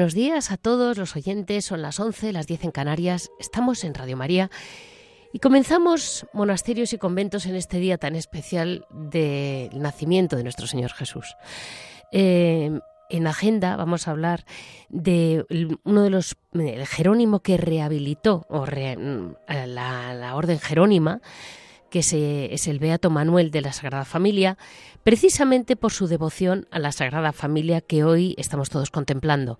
Buenos días a todos los oyentes, son las 11, las 10 en Canarias, estamos en Radio María y comenzamos monasterios y conventos en este día tan especial del nacimiento de nuestro Señor Jesús. Eh, en agenda vamos a hablar de uno de los, el Jerónimo que rehabilitó la, la orden jerónima, que es el Beato Manuel de la Sagrada Familia, precisamente por su devoción a la Sagrada Familia que hoy estamos todos contemplando.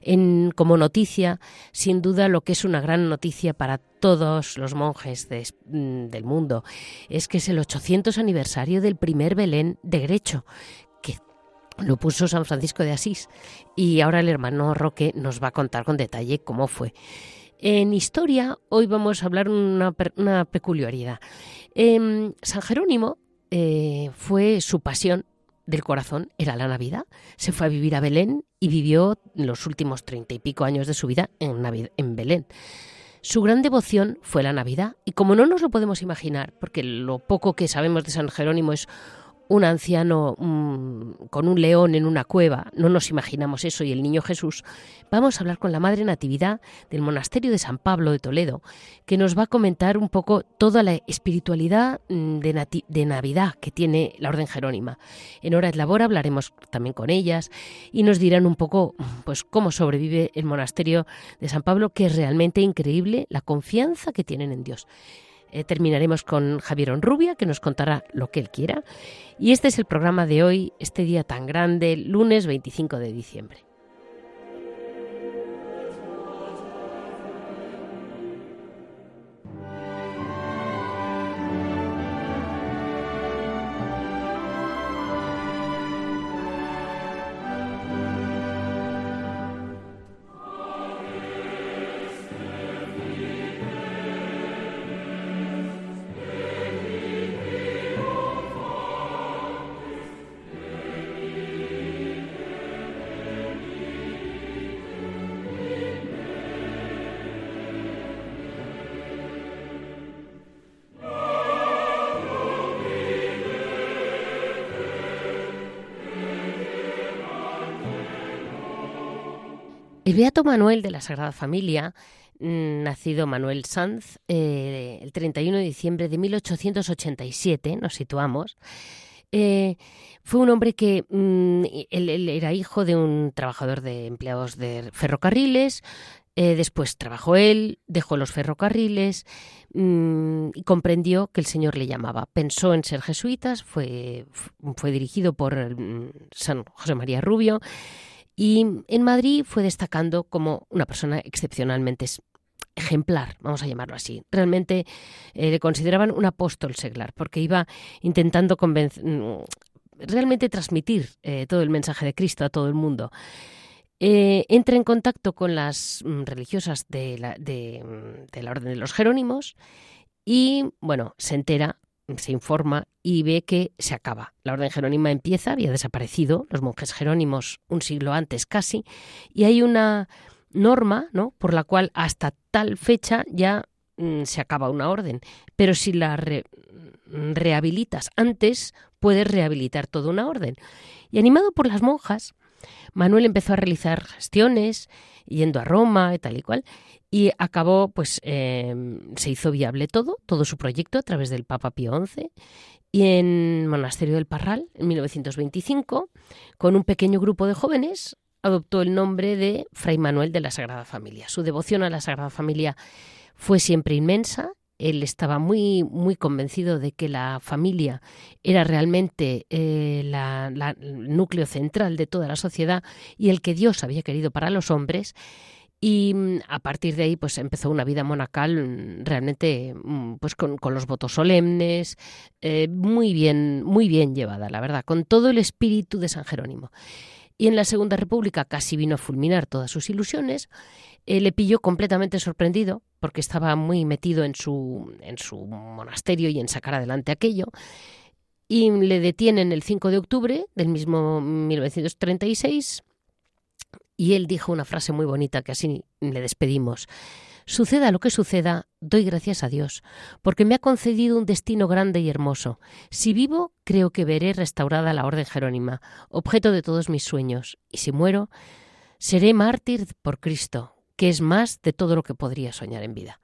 En, como noticia, sin duda lo que es una gran noticia para todos los monjes mm, del mundo es que es el 800 aniversario del primer Belén de Grecho, que lo puso San Francisco de Asís. Y ahora el hermano Roque nos va a contar con detalle cómo fue. En historia, hoy vamos a hablar una, una peculiaridad. Em, San Jerónimo eh, fue su pasión del corazón, era la Navidad. Se fue a vivir a Belén y vivió los últimos treinta y pico años de su vida en, en Belén. Su gran devoción fue la Navidad y como no nos lo podemos imaginar, porque lo poco que sabemos de San Jerónimo es un anciano mm, con un león en una cueva, no nos imaginamos eso, y el niño Jesús, vamos a hablar con la Madre Natividad del Monasterio de San Pablo de Toledo, que nos va a comentar un poco toda la espiritualidad mm, de, Navidad que tiene la Orden Jerónima. En Hora de Labor hablaremos también con ellas y nos dirán un poco pues, cómo sobrevive el Monasterio de San Pablo, que es realmente increíble la confianza que tienen en Dios. Eh, terminaremos con Javier Onrubia, que nos contará lo que él quiera. Y este es el programa de hoy, este día tan grande, lunes 25 de diciembre. El Beato Manuel de la Sagrada Familia, mm, nacido Manuel Sanz eh, el 31 de diciembre de 1887, nos situamos, eh, fue un hombre que mm, él, era hijo de un trabajador de empleados de ferrocarriles, eh, después trabajó él, dejó los ferrocarriles mm, y comprendió que el Señor le llamaba. Pensó en ser jesuitas, fue, fue dirigido por San José María Rubio y en Madrid fue destacando como una persona excepcionalmente ejemplar, vamos a llamarlo así. Realmente eh, le consideraban un apóstol seglar, porque iba intentando mm, realmente transmitir eh, todo el mensaje de Cristo a todo el mundo. Eh, entra en contacto con las mm, religiosas de la, mm, de la Orden de los Jerónimos y, bueno, se entera se informa y ve que se acaba. La orden jerónima empieza, había desaparecido, los monjes jerónimos un siglo antes casi, y hay una norma ¿no? por la cual hasta tal fecha ya mm, se acaba una orden. Pero si la rehabilitas antes, puedes rehabilitar toda una orden. Y animado por las monjas, Manuel empezó a realizar gestiones, yendo a Roma y tal y cual, y acabó, pues em, se hizo viable todo, todo su proyecto a través del Papa Pío XI. Y en Monasterio del Parral, en 1925, con un pequeño grupo de jóvenes, adoptó el nombre de Fray Manuel de la Sagrada Familia. Su devoción a la Sagrada Familia fue siempre inmensa. Él estaba muy, muy convencido de que la familia era realmente eh, el núcleo central de toda la sociedad y el que Dios había querido para los hombres. Y mm, a partir de ahí, pues empezó una vida monacal mm, realmente, mm, pues con, los votos solemnes, eh, muy bien, muy bien llevada, la verdad, con todo el espíritu de San Jerónimo. y en la Segunda República casi vino a fulminar todas sus ilusiones, eh, le pilló completamente sorprendido porque estaba muy metido en su, en su monasterio y en sacar adelante aquello. Y le detienen el 5 de octubre del mismo 1936 y él dijo una frase muy bonita que así le despedimos. Suceda lo que suceda, doy gracias a Dios, porque me ha concedido un destino grande y hermoso. Si vivo, creo que veré restaurada la Orden Jerónima, objeto de todos mis sueños, y si muero, seré mártir por Cristo, que es más de todo lo que podría soñar en vida.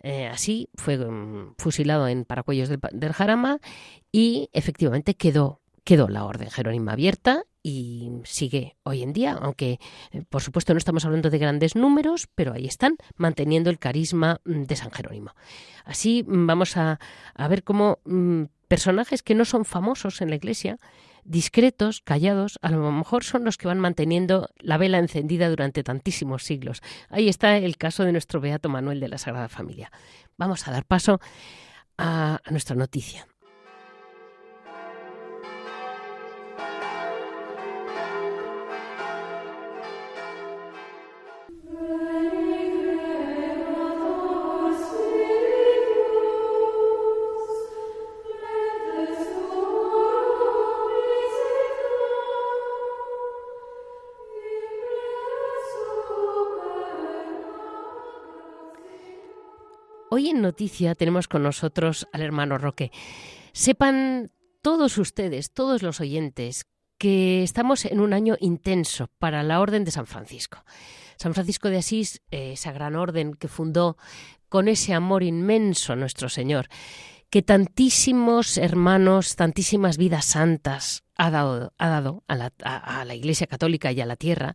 Eh, así fue mm, fusilado en Paracuellos del, del Jarama y efectivamente quedó, quedó la Orden Jerónima abierta y sigue hoy en día, aunque eh, por supuesto no estamos hablando de grandes números, pero ahí están, manteniendo el carisma mm, de San Jerónimo. Así mm, vamos a, ver cómo mm, personajes que no son famosos en la Iglesia, discretos, callados, a lo mejor son los que van manteniendo la vela encendida durante tantísimos siglos. Ahí está el caso de nuestro Beato Manuel de la Sagrada Familia. Vamos a dar paso a nuestra noticia. Hoy en Noticia tenemos con nosotros al hermano Roque. Sepan todos ustedes, todos los oyentes, que estamos en un año intenso para la Orden de San Francisco. San Francisco de Asís, eh, esa gran orden que fundó con ese amor inmenso a nuestro Señor, que tantísimos hermanos, tantísimas vidas santas ha dado, ha dado a, la, Iglesia Católica y a la tierra,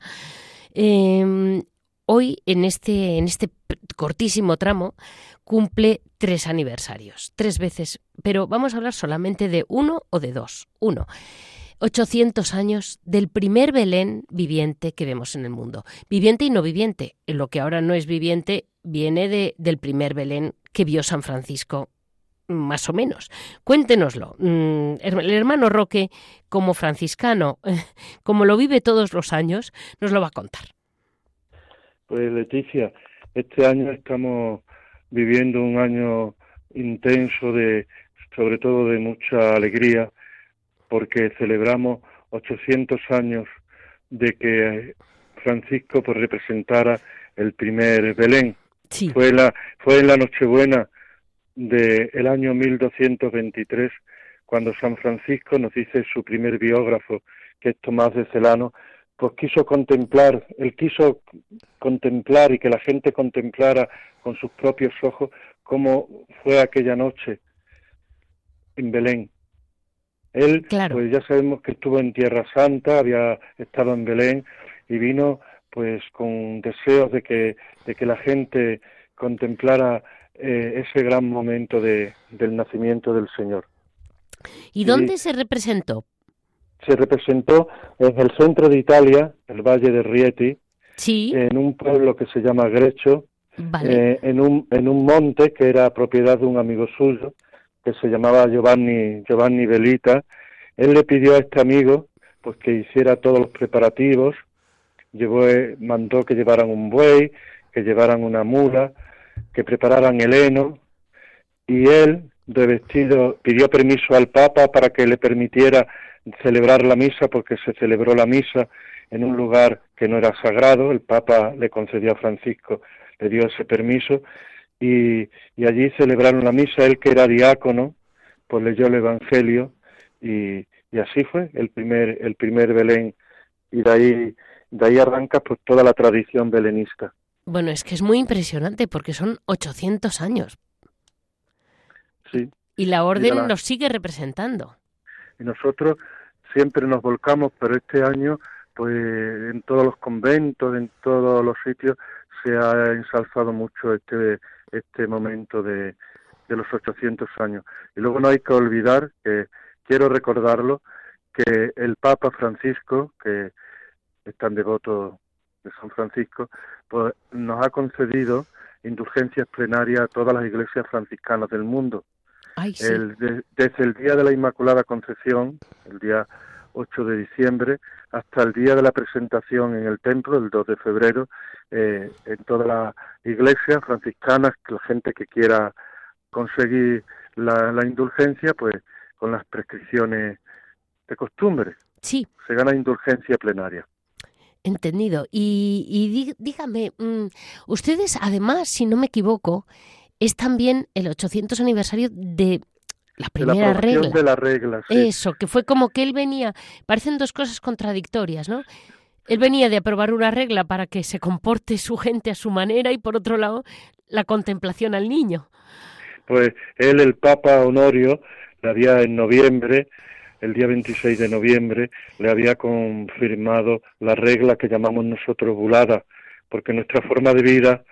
em, hoy en este, en este cortísimo tramo cumple tres aniversarios, tres veces, pero vamos a hablar solamente de uno o de dos. Uno, 800 años del primer Belén viviente que vemos en el mundo. Viviente y no viviente. Lo que ahora no es viviente viene de, del primer Belén que vio San Francisco más o menos. Cuéntenoslo. Mm, el hermano Roque, como franciscano, como lo vive todos los años, nos lo va a contar. Pues Leticia, este año estamos viviendo un año intenso de, sobre todo de mucha alegría, porque celebramos 800 años de que Francisco pues, representara el primer Belén. Fue la fue en la Nochebuena del año 1223 cuando San Francisco nos dice su primer biógrafo, que es Tomás de Celano, pues quiso contemplar, él quiso contemplar y que la gente contemplara con sus propios ojos cómo fue aquella noche en Belén. Él, pues ya sabemos que estuvo en Tierra Santa, había estado en Belén y vino pues con deseos de que, de que la gente contemplara eh, ese gran momento de, del nacimiento del Señor. ¿Y dónde se representó? Se representó en el centro de Italia, el Valle de Rieti, sí. en un pueblo que se llama Grecho, eh, en, un, en un monte que era propiedad de un amigo suyo, que se llamaba Giovanni, Giovanni Velita. Él le pidió a este amigo pues que hiciera todos los preparativos, llevó, eh, mandó que llevaran un buey, que llevaran una mula, que prepararan el heno, y él, de vestido, pidió permiso al Papa para que le permitiera celebrar la misa, porque se celebró la misa en un lugar que no era sagrado, el Papa le concedió a Francisco le dio ese permiso y, allí celebraron la misa, él que era diácono, pues leyó el Evangelio y, así fue el primer, el primer Belén y de ahí, de ahí arranca pues toda la tradición belenista. Bueno, es que es muy impresionante porque son 800 años. Sí. Y la orden nos sigue representando. Y nosotros siempre nos volcamos, pero este año, pues en todos los conventos, en todos los sitios, se ha ensalzado mucho este, este momento de, de los 800 años. Y luego no hay que olvidar que, quiero recordarlo, que el Papa Francisco, que es tan devoto de San Francisco, pues nos ha concedido indulgencias plenarias a todas las iglesias franciscanas del mundo. Ay, desde el día de la Inmaculada Concepción, el día 8 de diciembre, hasta el día de la presentación en el templo, el 2 de febrero, eh, en todas las iglesias franciscanas, la gente que quiera conseguir la, la indulgencia, pues con las prescripciones de costumbre. Sí. Se gana indulgencia plenaria. Entendido. Y, y dígame, mm, ustedes además, si no me equivoco, es también el 800 aniversario de la primera regla. De la regla Eso, que fue como que él venía, parecen dos cosas contradictorias, ¿no? Él venía de aprobar una regla para que se comporte su gente a su manera y por otro lado la contemplación al niño. Pues él, el Papa Honorio, le había en noviembre, el día 26 de noviembre, le había confirmado la regla que llamamos nosotros bulada, porque nuestra forma de vida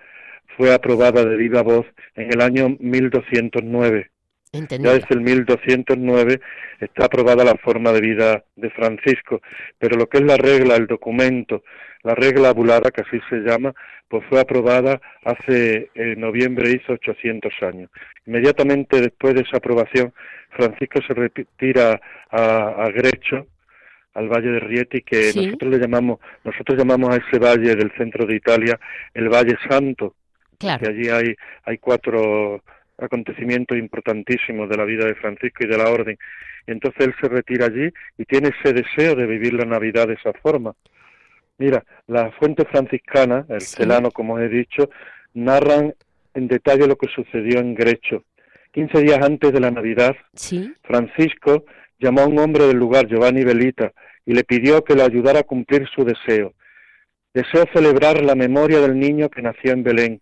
fue aprobada de viva voz en el año 1209 ya desde el 1209 está aprobada la forma de vida de Francisco, pero lo que es la regla, el documento, la regla abulada, que así se llama, pues fue aprobada hace en noviembre, hizo 800 años. Inmediatamente después de esa aprobación, Francisco se retira a, Grecho, al valle de Rieti, que nosotros le llamamos, nosotros llamamos a ese valle del centro de Italia el Valle Santo, claro. que allí hay, hay cuatro acontecimientos importantísimos de la vida de Francisco y de la orden. Y entonces él se retira allí y tiene ese deseo de vivir la Navidad de esa forma. Mira, las fuentes franciscanas, el celano, como he dicho, narran en detalle lo que sucedió en Grecho. Quince días antes de la Navidad, Francisco llamó a un hombre del lugar, Giovanni Belita, y le pidió que le ayudara a cumplir su deseo. Deseo celebrar la memoria del niño que nació en Belén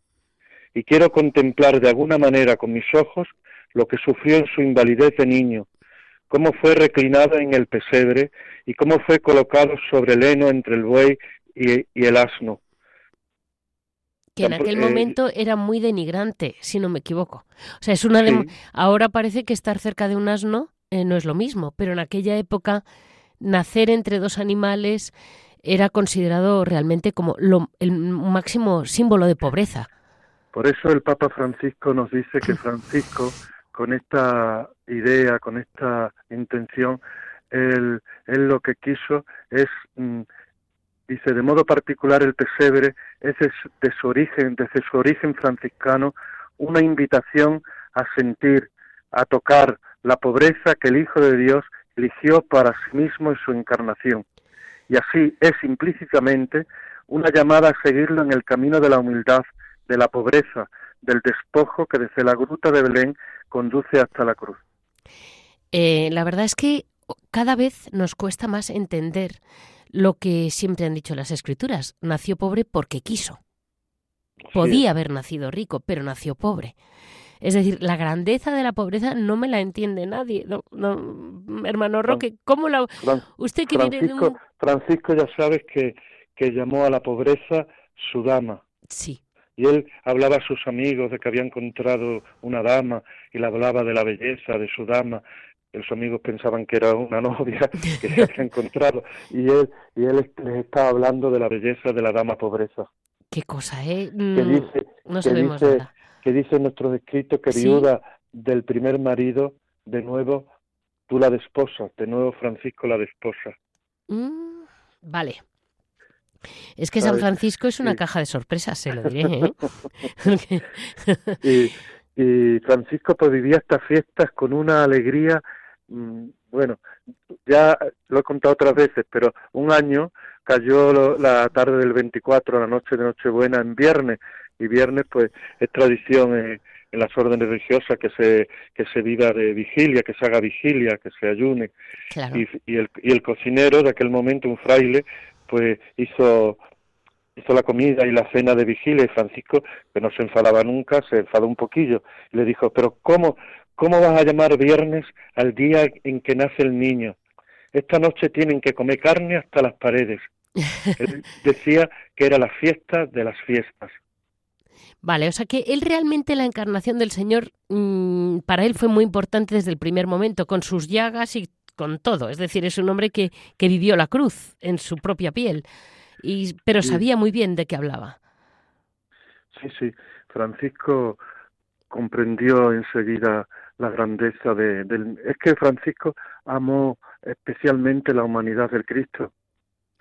y quiero contemplar de alguna manera con mis ojos lo que sufrió en su invalidez de niño, cómo fue reclinado en el pesebre y cómo fue colocado sobre el heno entre el buey y, el asno. Que en aquel eh, momento era muy denigrante, si no me equivoco. O sea, es una de... ahora parece que estar cerca de un asno eh, no es lo mismo, pero en aquella época nacer entre dos animales era considerado realmente como lo, el máximo símbolo de pobreza. Por eso el Papa Francisco nos dice que Francisco, con esta idea, con esta intención, él, él lo que quiso es, mm, dice, de modo particular el pesebre es de su origen, desde su origen franciscano, una invitación a sentir, a tocar la pobreza que el Hijo de Dios eligió para sí mismo en su encarnación. Y así es implícitamente una llamada a seguirlo en el camino de la humildad, de la pobreza, del despojo que desde la gruta de Belén conduce hasta la cruz. Eh, la verdad es que cada vez nos cuesta más entender lo que siempre han dicho las escrituras. Nació pobre porque quiso. Podía haber nacido rico, pero nació pobre. Es decir, la grandeza de la pobreza no me la entiende nadie. hermano Roque, ¿cómo la... Usted que Francisco, Francisco ya sabes que, que llamó a la pobreza su dama. Sí y él hablaba a sus amigos de que había encontrado una dama y le hablaba de la belleza de su dama. Los amigos pensaban que era una novia que se había encontrado. Y él y él les estaba hablando de la belleza de la dama pobreza. Qué cosa eh que mm, dice no que dice, que dice en nuestro escrito que viuda del primer marido de nuevo tú la desposas de nuevo Francisco la desposa. Mm, vale es que San Francisco es una caja de sorpresas, se lo diré. ¿eh? y, Francisco pues vivía estas fiestas con una alegría, mm, bueno, ya lo he contado otras veces, pero un año cayó la tarde del 24, la noche de Nochebuena en viernes, y viernes pues es tradición en, las órdenes religiosas que se que se viva de vigilia, que se haga vigilia, que se ayune. Y, el, y el cocinero de aquel momento, un fraile, pues hizo hizo la comida y la cena de vigilia y Francisco, que no se enfadaba nunca, se enfadó un poquillo y le dijo, pero ¿cómo, cómo vas a llamar viernes al día en que nace el niño? Esta noche tienen que comer carne hasta las paredes. Él decía que era la fiesta de las fiestas. Vale, o sea que él realmente la encarnación del Señor mm, para él fue muy importante desde el primer momento, con sus llagas y con todo. Es decir, es un hombre que, que vivió la cruz en su propia piel, y, pero sabía muy bien de qué hablaba. Sí, sí. Francisco comprendió enseguida la grandeza de, del... Es que Francisco amó especialmente la humanidad del Cristo.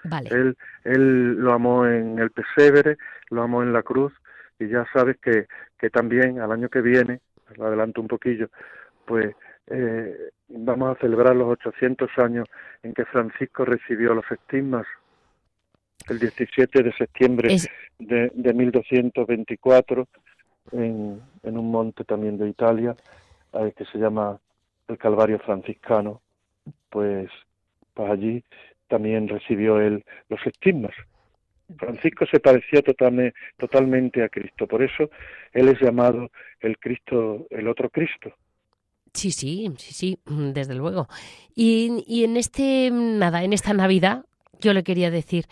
Vale. Él, él lo amó en el pesebre, lo amó en la cruz, y ya sabes que, que también al año que viene, lo adelanto un poquillo, pues eh, vamos a celebrar los 800 años en que Francisco recibió los estigmas el 17 de septiembre de, de 1224 en, en un monte también de Italia eh, que se llama el Calvario franciscano, pues, pues allí también recibió él los estigmas. Francisco se parecía totalmente, totalmente a Cristo, por eso él es llamado el Cristo, el otro Cristo. Sí, sí, sí, sí, desde luego. Y, y en este nada, en esta Navidad, yo le quería decir,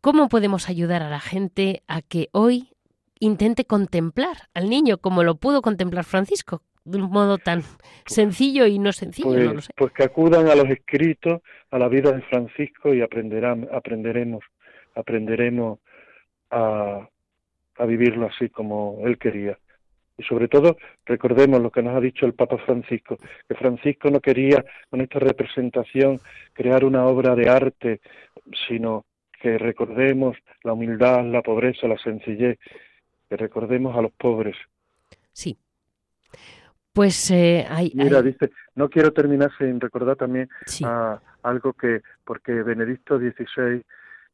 ¿cómo podemos ayudar a la gente a que hoy intente contemplar al niño como lo pudo contemplar Francisco, de un modo tan sencillo y no sencillo, pues, no lo sé. Pues que acudan a los escritos, a la vida de Francisco y aprenderán, aprenderemos, aprenderemos a, a vivirlo así como él quería. Y sobre todo, recordemos lo que nos ha dicho el Papa Francisco, que Francisco no quería con esta representación crear una obra de arte, sino que recordemos la humildad, la pobreza, la sencillez, que recordemos a los pobres. Sí. Pues eh, hay, Mira, hay- dice, no quiero terminar sin recordar también Sí. a algo que, porque Benedicto XVI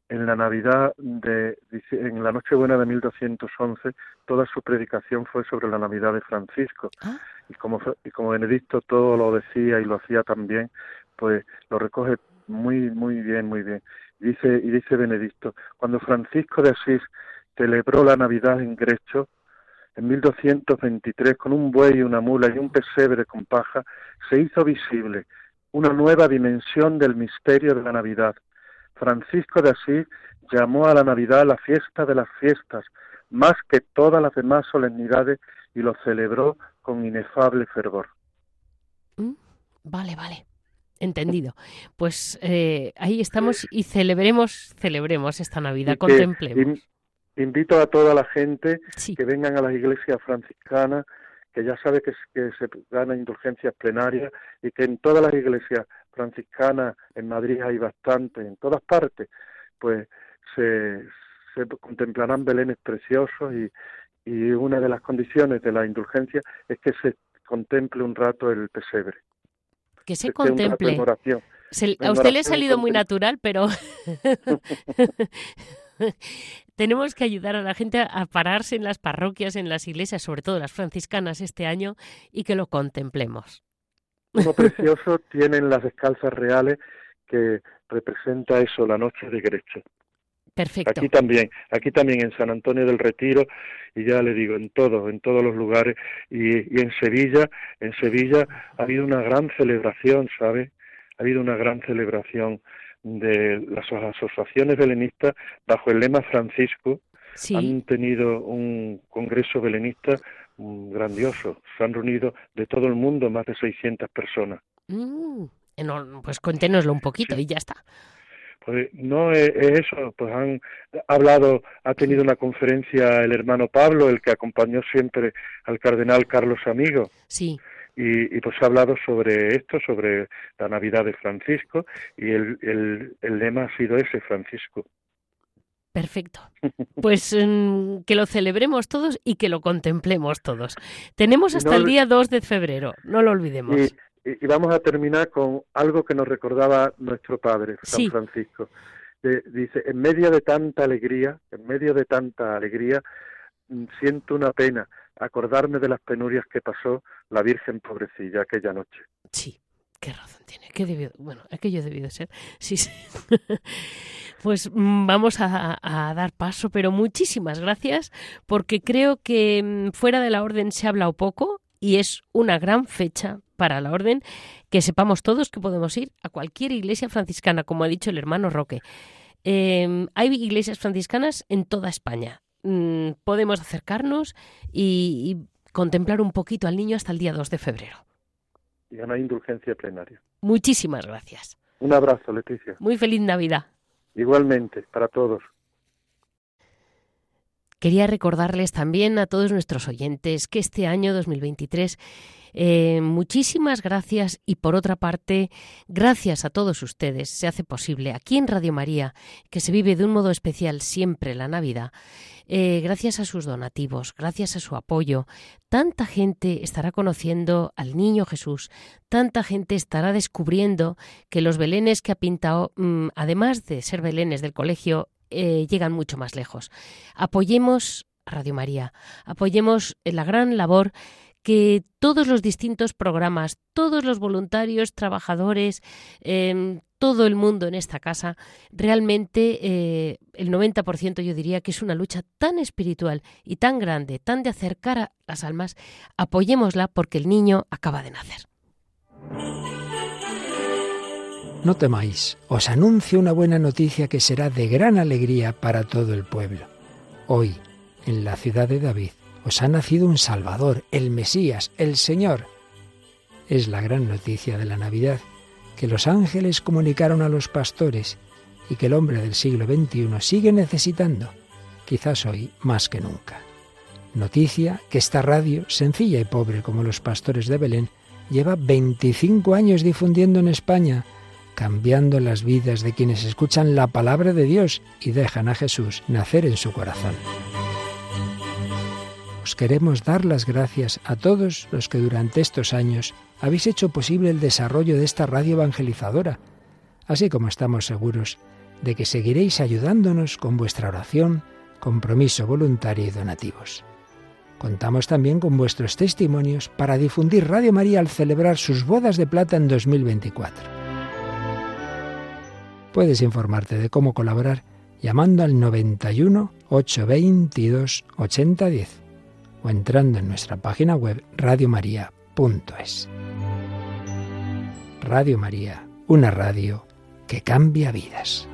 en la Navidad de, en la Nochebuena de 1211, toda su predicación fue sobre la Navidad de Francisco. Ah. Y como, y como Benedicto todo lo decía y lo hacía también, pues lo recoge muy, muy bien, muy bien. Dice, y dice Benedicto, cuando Francisco de Asís celebró la Navidad en Grecho, en 1223, con un buey, una mula y un pesebre con paja, se hizo visible una nueva dimensión del misterio de la Navidad. Francisco de Asís llamó a la Navidad la fiesta de las fiestas, más que todas las demás solemnidades, y lo celebró con inefable fervor. Mm, Vale, vale. Entendido. Pues eh, ahí estamos y celebremos, celebremos esta Navidad, Y que contemplemos. in- invito a toda la gente Sí, que vengan a las iglesias franciscanas, que ya sabe que, se gana indulgencias plenarias y que en todas las iglesias franciscanas, en Madrid hay bastante, en todas partes, pues se, se contemplarán belenes preciosos y, y una de las condiciones de la indulgencia es que se contemple un rato el pesebre. que se contemple. Se- a usted le ha salido muy natural, pero tenemos que ayudar a la gente a- pararse en las parroquias, en las iglesias, sobre todo las franciscanas este año, y que lo contemplemos. Uno precioso tienen las descalzas reales que representa eso, la noche de Grecho. Perfecto. Aquí también, aquí también en San Antonio del Retiro y ya le digo en todos, en todos los lugares y, y en Sevilla, en Sevilla ha habido una gran celebración, ¿sabe? Ha habido una gran celebración de las asociaciones belenistas bajo el lema Francisco Sí, han tenido un congreso belenista mm, grandioso. Se han reunido de todo el mundo más de 600 personas. Mm, pues cuéntenoslo un poquito Sí. y ya está. Pues no es, es eso, pues han hablado, ha tenido una conferencia el hermano Pablo, el que acompañó siempre al cardenal Carlos Amigo, Sí, y, y pues ha hablado sobre esto, sobre la Navidad de Francisco, y el, el, el lema ha sido ese, Francisco. perfecto. Pues mm, que lo celebremos todos y que lo contemplemos todos. Tenemos hasta no el día 2 de febrero, no lo olvidemos. Y, vamos a terminar con algo que nos recordaba nuestro padre, San Sí. Francisco. Dice, en medio de tanta alegría, en medio de tanta alegría, mm, siento una pena acordarme de las penurias que pasó la Virgen pobrecilla aquella noche. Sí, qué razón tiene. ¿Qué debió, bueno, aquello debió de ser. Sí. Pues mm, vamos a, dar paso, pero muchísimas gracias, porque creo que mm, fuera de la orden se ha hablado poco y es una gran fecha para la orden que sepamos todos que podemos ir a cualquier iglesia franciscana, como ha dicho el hermano Roque. Eh, hay iglesias franciscanas en toda España. Mm, podemos acercarnos y, y contemplar un poquito al niño hasta el día 2 de febrero. Y ganar indulgencia plenaria. Muchísimas gracias. Un abrazo, Leticia. Muy feliz Navidad. Igualmente, para todos. Quería recordarles también a todos nuestros oyentes que este año 2023 eh, muchísimas gracias y por otra parte, gracias a todos ustedes se hace posible aquí en Radio María, que se vive de un modo especial siempre la Navidad, eh, gracias a sus donativos, gracias a su apoyo, tanta gente estará conociendo al Niño Jesús, tanta gente estará descubriendo que los belenes que ha pintado, mm, además de ser belenes del colegio, eh, llegan mucho más lejos. Apoyemos Radio María, apoyemos la gran labor que todos los distintos programas, todos los voluntarios, trabajadores, em, todo el mundo en esta casa, realmente eh, el 90% yo diría que es una lucha tan espiritual y tan grande, tan de acercar a las almas, apoyémosla porque el niño acaba de nacer. No temáis, os anuncio una buena noticia que será de gran alegría para todo el pueblo. Hoy, en la ciudad de David, os ha nacido un Salvador, el Mesías, el Señor. Es la gran noticia de la Navidad que los ángeles comunicaron a los pastores y que el hombre del siglo XXI sigue necesitando, quizás hoy más que nunca. Noticia que esta radio, sencilla y pobre como los pastores de Belén, lleva 25 años difundiendo en España, cambiando las vidas de quienes escuchan la palabra de Dios y dejan a Jesús nacer en su corazón. Os queremos dar las gracias a todos los que durante estos años habéis hecho posible el desarrollo de esta radio evangelizadora, así como estamos seguros de que seguiréis ayudándonos con vuestra oración, compromiso voluntario y donativos. Contamos también con vuestros testimonios para difundir Radio María al celebrar sus bodas de plata en 2024. Puedes informarte de cómo colaborar llamando al 91 822 8010 o entrando en nuestra página web radiomaria.es. Radio María, una radio que cambia vidas.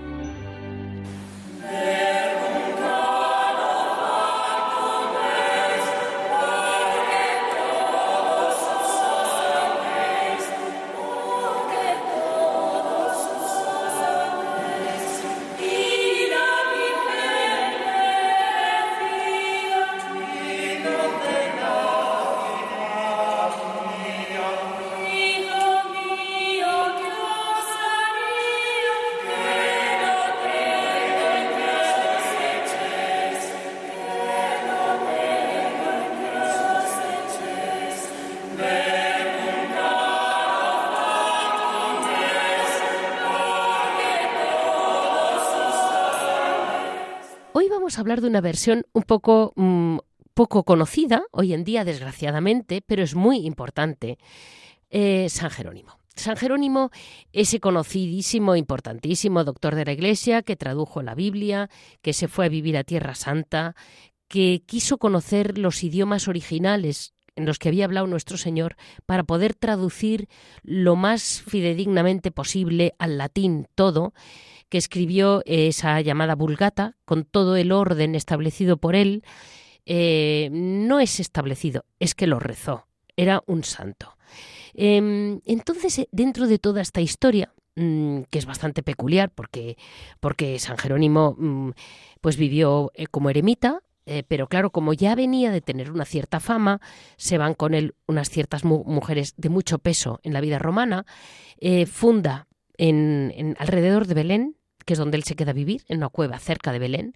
Hablar de una versión un poco, mm, poco conocida hoy en día, desgraciadamente, pero es muy importante. Eh, San Jerónimo. San Jerónimo, ese conocidísimo, importantísimo doctor de la Iglesia que tradujo la Biblia, que se fue a vivir a Tierra Santa, que quiso conocer los idiomas originales en los que había hablado nuestro Señor para poder traducir lo más fidedignamente posible al latín todo, que escribió esa llamada Vulgata con todo el orden establecido por él, eh, no es establecido, es que lo rezó, era un santo. Em, entonces, eh, dentro de toda esta historia, mm, que es bastante peculiar porque, porque San Jerónimo mm, pues vivió eh, como eremita, pero claro, como ya venía de tener una cierta fama, se van con él unas ciertas mujeres de mucho peso en la vida romana, funda en, alrededor de Belén que es donde él se queda a vivir, en una cueva cerca de Belén.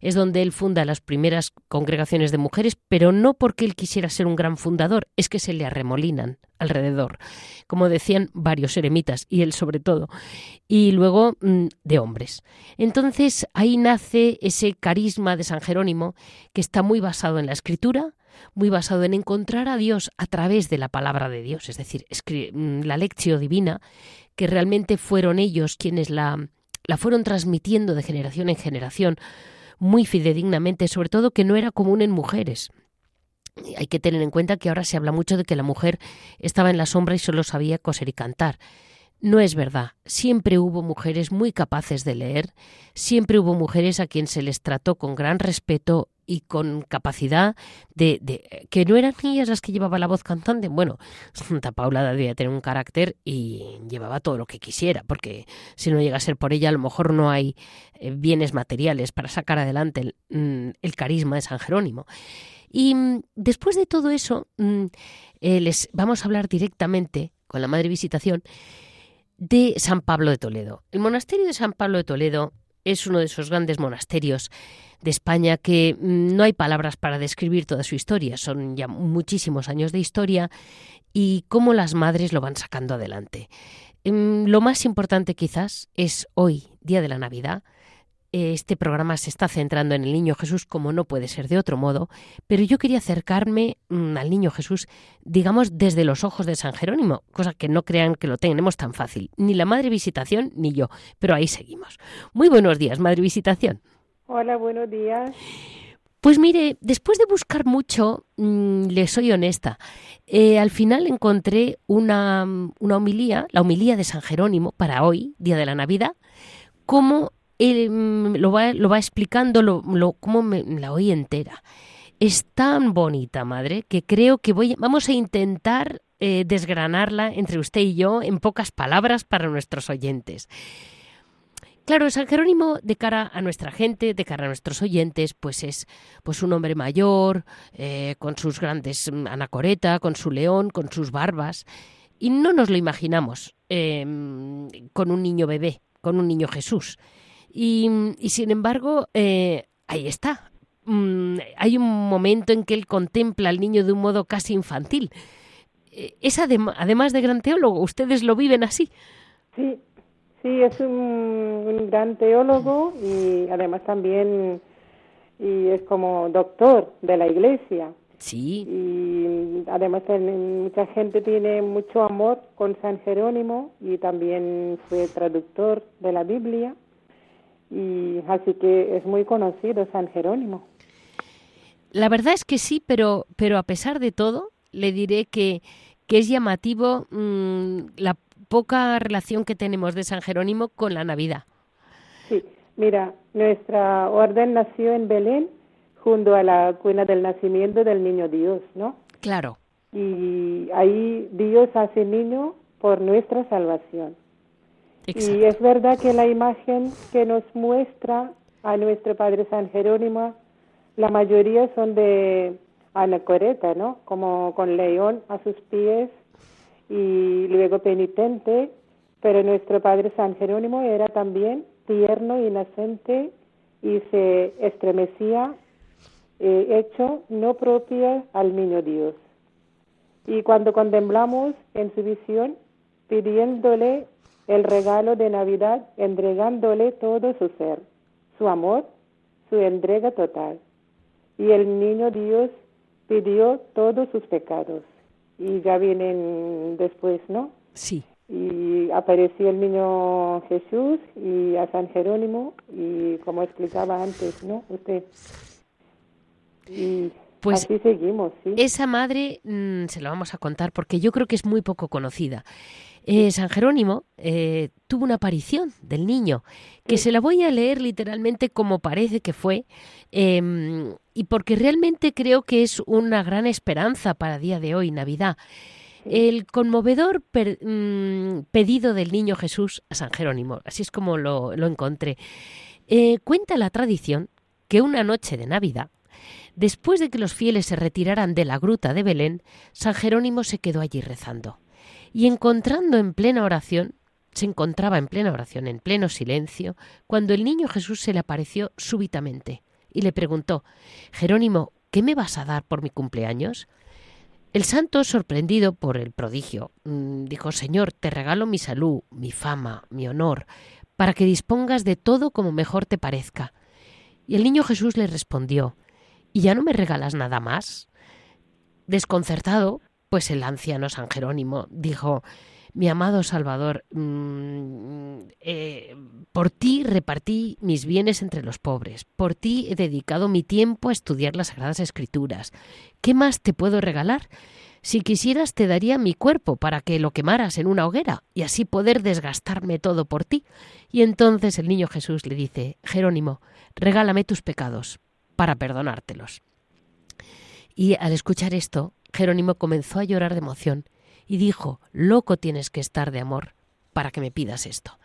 Es donde él funda las primeras congregaciones de mujeres, pero no porque él quisiera ser un gran fundador, es que se le arremolinan alrededor, como decían varios eremitas, y él sobre todo, y luego mm, de hombres. Entonces ahí nace ese carisma de San Jerónimo que está muy basado en la escritura, muy basado en encontrar a Dios a través de la palabra de Dios, es decir, mm, la lección divina, que realmente fueron ellos quienes la la fueron transmitiendo de generación en generación muy fidedignamente, sobre todo que no era común en mujeres. Hay que tener en cuenta que ahora se habla mucho de que la mujer estaba en la sombra y solo sabía coser y cantar. No es verdad. Siempre hubo mujeres muy capaces de leer, siempre hubo mujeres a quien se les trató con gran respeto y con capacidad de, de, que no eran ellas las que llevaba la voz cantante. Bueno, Santa Paula debía tener un carácter y llevaba todo lo que quisiera, porque si no llega a ser por ella, a lo mejor no hay eh, bienes materiales para sacar adelante el, mm, el carisma de San Jerónimo. Y mm, después de todo eso, mm, eh, les vamos a hablar directamente con la Madre Visitación de San Pablo de Toledo. El monasterio de San Pablo de Toledo es uno de esos grandes monasterios de España que mm, no hay palabras para describir toda su historia. Son ya muchísimos años de historia y cómo las madres lo van sacando adelante. Lo más importante quizás es hoy, día de la Navidad, este programa se está centrando en el Niño Jesús como no puede ser de otro modo, pero yo quería acercarme mm, al Niño Jesús, digamos, desde los ojos de San Jerónimo, cosa que no crean que lo tenemos tan fácil, ni la Madre Visitación ni yo, pero ahí seguimos. Muy buenos días, Madre Visitación. Hola, buenos días. Pues mire, después de buscar mucho, mm, le soy honesta, eh, al final encontré una, una homilía, la homilía de San Jerónimo para hoy, día de la Navidad, como mm, lo, va, lo va explicando, como me, la oí entera. Es tan bonita, madre, que creo que vamos a intentar eh, desgranarla entre usted y yo en pocas palabras para nuestros oyentes. Claro, San Jerónimo, de cara a nuestra gente, de cara a nuestros oyentes, pues es pues un hombre mayor, eh, con sus grandes mm, anacoreta, con su león, con sus barbas, y no nos lo imaginamos eh, con un niño bebé, con un niño Jesús. Y, sin embargo, eh, ahí está. Mm, hay un momento en que él contempla al niño de un modo casi infantil. Eh, es además de gran teólogo, ¿ustedes lo viven así? Sí, sí, es un, gran teólogo y además también y es como doctor de la iglesia. Sí. Y además mucha gente tiene mucho amor con San Jerónimo y también fue traductor de la Biblia y así que es muy conocido San Jerónimo. La verdad es que sí, pero, pero a pesar de todo, le diré que, que es llamativo mm, la poca relación que tenemos de San Jerónimo con la Navidad. Sí, mira, nuestra orden nació en Belén, junto a la cuna del nacimiento del niño Dios, ¿no? Claro. Y ahí Dios hace niño por nuestra salvación. Y es verdad que la imagen que nos muestra a nuestro Padre San Jerónimo, la mayoría son de anacoreta, ¿no? Como con león a sus pies y luego penitente, pero nuestro Padre San Jerónimo era también tierno, inocente y se estremecía, eh, hecho no propia al niño Dios. Y cuando contemplamos en su visión, pidiéndole el regalo de Navidad entregándole todo su ser, su amor, su entrega total. Y el niño Dios pidió todos sus pecados. Y ya vienen después, ¿no? Sí. Y apareció el niño Jesús y a San Jerónimo y como explicaba antes, ¿no? Usted. Y pues así seguimos, sí. Esa madre mm, se lo vamos a contar porque yo creo que es muy poco conocida. Eh, San Jerónimo eh, tuvo una aparición del niño, que se la voy a leer literalmente como parece que fue, em, y porque realmente creo que es una gran esperanza para día de hoy, Navidad. El conmovedor mm, pedido del niño Jesús a San Jerónimo, así es como lo, encontré. Eh, cuenta la tradición que una noche de Navidad, después de que los fieles se retiraran de la gruta de Belén, San Jerónimo se quedó allí rezando y encontrando en plena oración, se encontraba en plena oración, en pleno silencio, cuando el niño Jesús se le apareció súbitamente y le preguntó Jerónimo, ¿qué me vas a dar por mi cumpleaños? El santo, sorprendido por el prodigio, mm, dijo Señor, te regalo mi salud, mi fama, mi honor, para que dispongas de todo como mejor te parezca. Y el niño Jesús le respondió ¿Y ya no me regalas nada más? Desconcertado, pues el anciano San Jerónimo dijo, mi amado Salvador, mm, eh, por ti repartí mis bienes entre los pobres, por ti he dedicado mi tiempo a estudiar las Sagradas Escrituras. ¿Qué más te puedo regalar? Si quisieras te daría mi cuerpo para que lo quemaras en una hoguera y así poder desgastarme todo por ti. Y entonces el niño Jesús le dice, Jerónimo, regálame tus pecados, para perdonártelos. Y al escuchar esto, Jerónimo comenzó a llorar de emoción y dijo, loco tienes que estar de amor para que me pidas esto.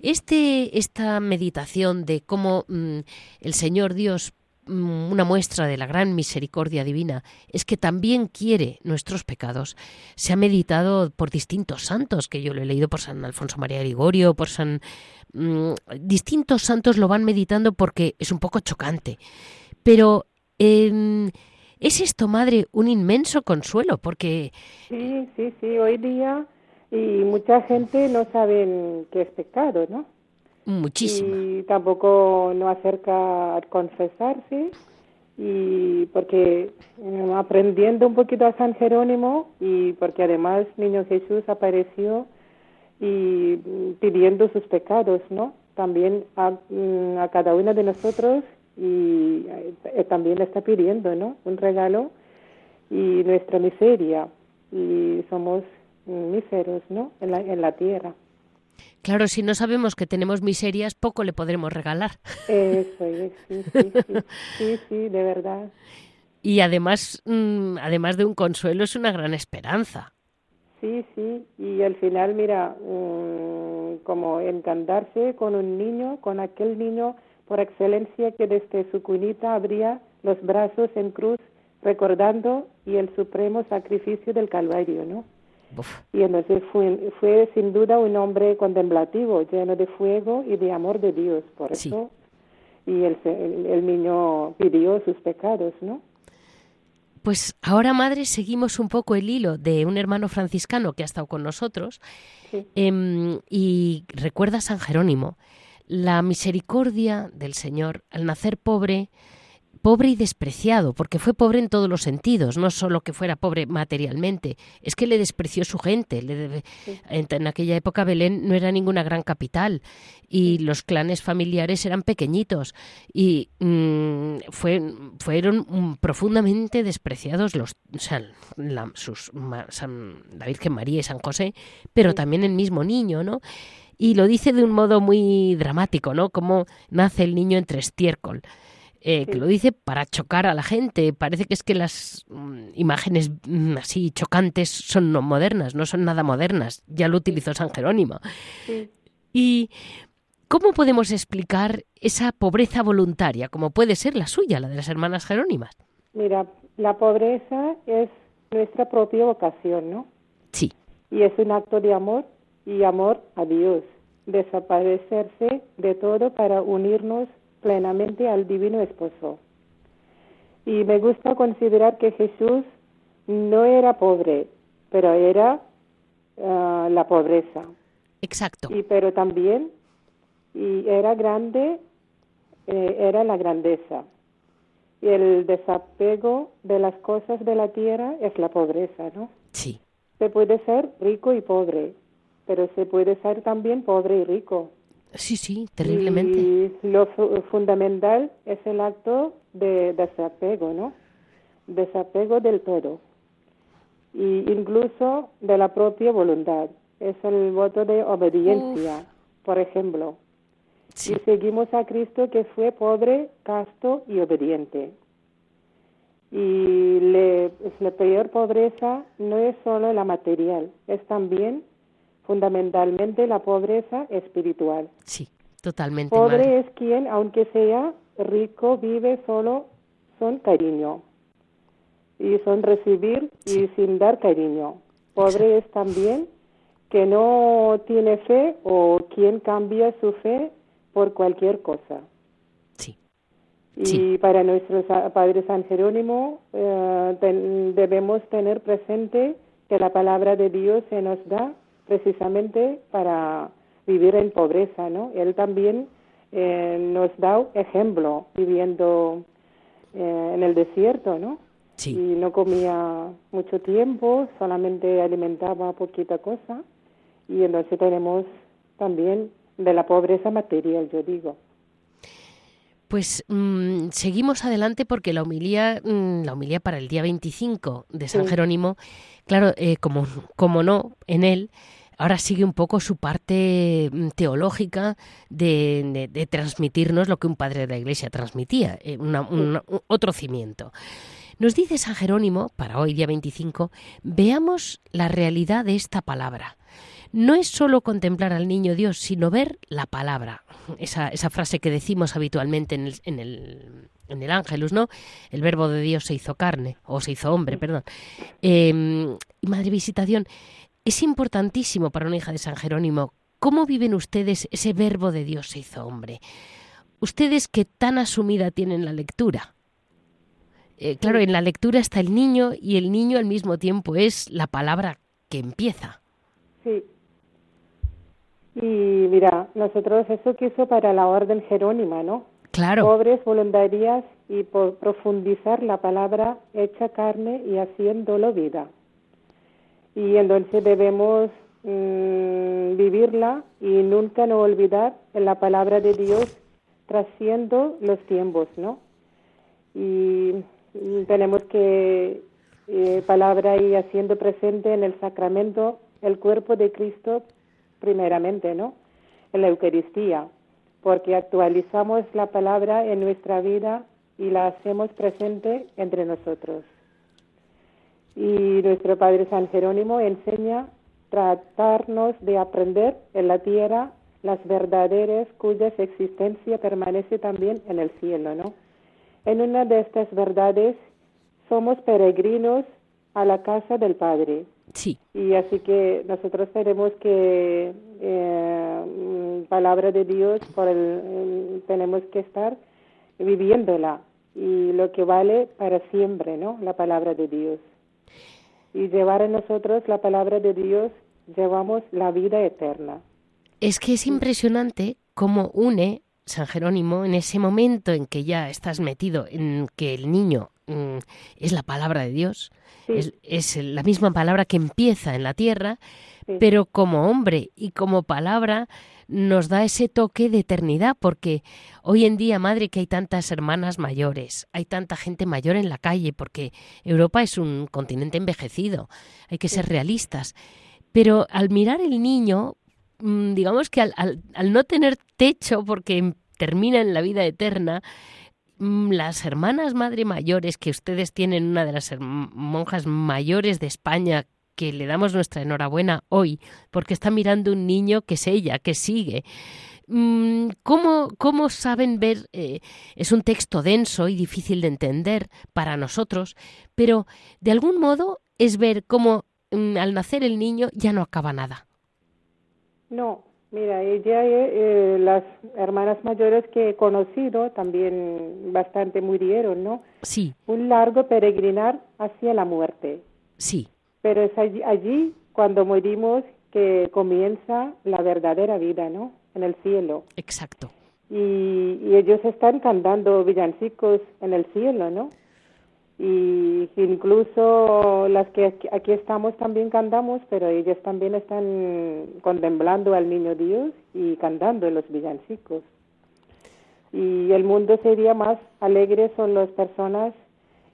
Este, esta meditación de cómo mm, el Señor Dios mm, una muestra de la gran misericordia divina es que también quiere nuestros pecados. Se ha meditado por distintos santos, que yo lo he leído por San Alfonso María de Ligorio, por San... Mm, distintos santos lo van meditando porque es un poco chocante. Pero em, ¿es esto, madre, un inmenso consuelo? Porque... Sí, sí, sí, hoy día y mucha gente no sabe qué es pecado, ¿no? Muchísimo. Y tampoco no acerca a confesarse y porque eh, aprendiendo un poquito a San Jerónimo y porque además Niño Jesús apareció y pidiendo sus pecados, ¿no? También a, mm, a cada uno de nosotros y eh, también está pidiendo, ¿no? Un regalo y nuestra miseria y somos míseros, ¿no? En la, en la tierra. Claro, si no sabemos que tenemos miserias, poco le podremos regalar. Eso es, sí, sí, sí, de verdad. Y además, mm, además de un consuelo, es una gran esperanza. Sí, sí, y al final, mira, mm, como encantarse con un niño, con aquel niño por excelencia que desde su cunita abría los brazos en cruz, recordando y el supremo sacrificio del Calvario, ¿no? Y entonces fue, fue sin duda un hombre contemplativo, lleno de fuego y de amor de Dios, por eso. Y el, el, niño pidió sus pecados, ¿no? Pues ahora, madre, seguimos un poco el hilo de un hermano franciscano que ha estado con nosotros em, y recuerda a San Jerónimo, la misericordia del Señor al nacer pobre, pobre y despreciado, porque fue pobre en todos los sentidos, no solo que fuera pobre materialmente, es que le despreció su gente. en, aquella época Belén no era ninguna gran capital y los clanes familiares eran pequeñitos y mm, fueron profundamente despreciados los, la, sus, la Virgen María y San José, pero también el mismo niño, ¿no? Y lo dice de un modo muy dramático, ¿no? Como nace el niño entre estiércol. Eh, que lo dice para chocar a la gente. Parece que es que las mm, imágenes mm, así chocantes son no modernas, no son nada modernas. Ya lo utilizó San Jerónimo. ¿Y cómo podemos explicar esa pobreza voluntaria, como puede ser la suya, la de las hermanas Jerónimas? Mira, la pobreza es nuestra propia vocación, ¿no? Sí. Y es un acto de amor y amor a Dios. Desaparecerse de todo para unirnos plenamente al divino esposo. Y me gusta considerar que Jesús no era pobre, pero era ah, la pobreza. Exacto. Y pero también y era grande, eh, era la grandeza. Y el desapego de las cosas de la tierra es la pobreza, ¿no? Sí. Se puede ser rico y pobre, pero se puede ser también pobre y rico. Sí, sí, terriblemente. Y lo fundamental es el acto de desapego, ¿no? Desapego del todo. Y incluso de la propia voluntad. Es el voto de obediencia, por ejemplo. Y seguimos a Cristo que fue pobre, casto y obediente. Y le, la peor pobreza no es solo la material, es también fundamentalmente la pobreza espiritual. Sí, totalmente. Pobre es quien, aunque sea rico, vive solo son cariño y son recibir y sin dar cariño. Pobre es también que no tiene fe o quien cambia su fe por cualquier cosa. Sí. Y para nuestro Padre San Jerónimo eh, debemos tener presente que la palabra de Dios se nos da precisamente para vivir en pobreza, ¿no? Él también eh, nos da ejemplo viviendo eh, en el desierto, ¿no? Sí. Y no comía mucho tiempo, solamente alimentaba poquita cosa. Y entonces tenemos también de la pobreza material, yo digo. Pues mm, seguimos adelante porque la humilía, mm, la humilía para el día 25 de San Jerónimo, claro, eh, como, como no, en él ahora sigue un poco su parte mm, teológica de, transmitirnos lo que un padre de la Iglesia transmitía, eh, otro cimiento. Nos dice San Jerónimo, para hoy día 25, veamos la realidad de esta palabra. No es solo contemplar al niño Dios, sino ver la palabra. Esa, frase que decimos habitualmente en el, en el, en el Ángelus, ¿no? El verbo de Dios se hizo carne, o se hizo hombre, perdón. Eh, Madre Visitación, es importantísimo para una hija de San Jerónimo. ¿Cómo viven ustedes ese verbo de Dios se hizo hombre? Ustedes que tan asumida tienen la lectura. Eh, claro, en la lectura está el niño y el niño al mismo tiempo es la palabra que empieza. Sí. Y mira, nosotros eso quiso para la orden jerónima, ¿no? Claro. Pobres voluntarias y por profundizar la palabra hecha carne y haciéndolo vida y entonces debemos mm, vivirla y nunca no olvidar la palabra de Dios trasciendo los tiempos, ¿no? Y, tenemos que eh, palabra y haciendo presente en el sacramento el cuerpo de Cristo primeramente, ¿no? En la Eucaristía, porque actualizamos la palabra en nuestra vida y la hacemos presente entre nosotros. Y nuestro Padre San Jerónimo enseña tratarnos de aprender en la tierra las verdaderas cuyas existencia permanece también en el cielo, ¿no? En una de estas verdades somos peregrinos a la casa del Padre. Sí. Y así que nosotros tenemos que, eh, palabra de Dios, por el, tenemos que estar viviéndola y lo que vale para siempre, ¿no? La palabra de Dios y llevar en nosotros la palabra de Dios, llevamos la vida eterna. Es que es impresionante cómo une San Jerónimo en ese momento en que ya estás metido en que el niño mm, es la palabra de Dios, es, la misma palabra que empieza en la tierra, pero como hombre y como palabra nos da ese toque de eternidad, porque hoy en día, madre, que hay tantas hermanas mayores, hay tanta gente mayor en la calle, porque Europa es un continente envejecido, hay que ser realistas. Pero al mirar el niño, digamos que al, no tener techo, porque termina en la vida eterna, mm, las hermanas madre mayores que ustedes tienen, una de las monjas mayores de España, que le damos nuestra enhorabuena hoy, porque está mirando un niño que es ella, que sigue. Mm, ¿Cómo, cómo saben ver? Eh, es un texto denso y difícil de entender para nosotros, pero de algún modo es ver cómo mm, al nacer el niño ya no acaba nada. No, mira, ella, eh, eh, las hermanas mayores que he conocido también bastante murieron, ¿no? Sí. Un largo peregrinar hacia la muerte. Sí. Pero es allí, cuando morimos que comienza la verdadera vida, ¿no? En el cielo. Exacto. Y, ellos están cantando villancicos en el cielo, ¿no? Y incluso las que aquí estamos también cantamos, pero ellos también están contemplando al niño Dios y cantando los villancicos. Y el mundo sería más alegre son las personas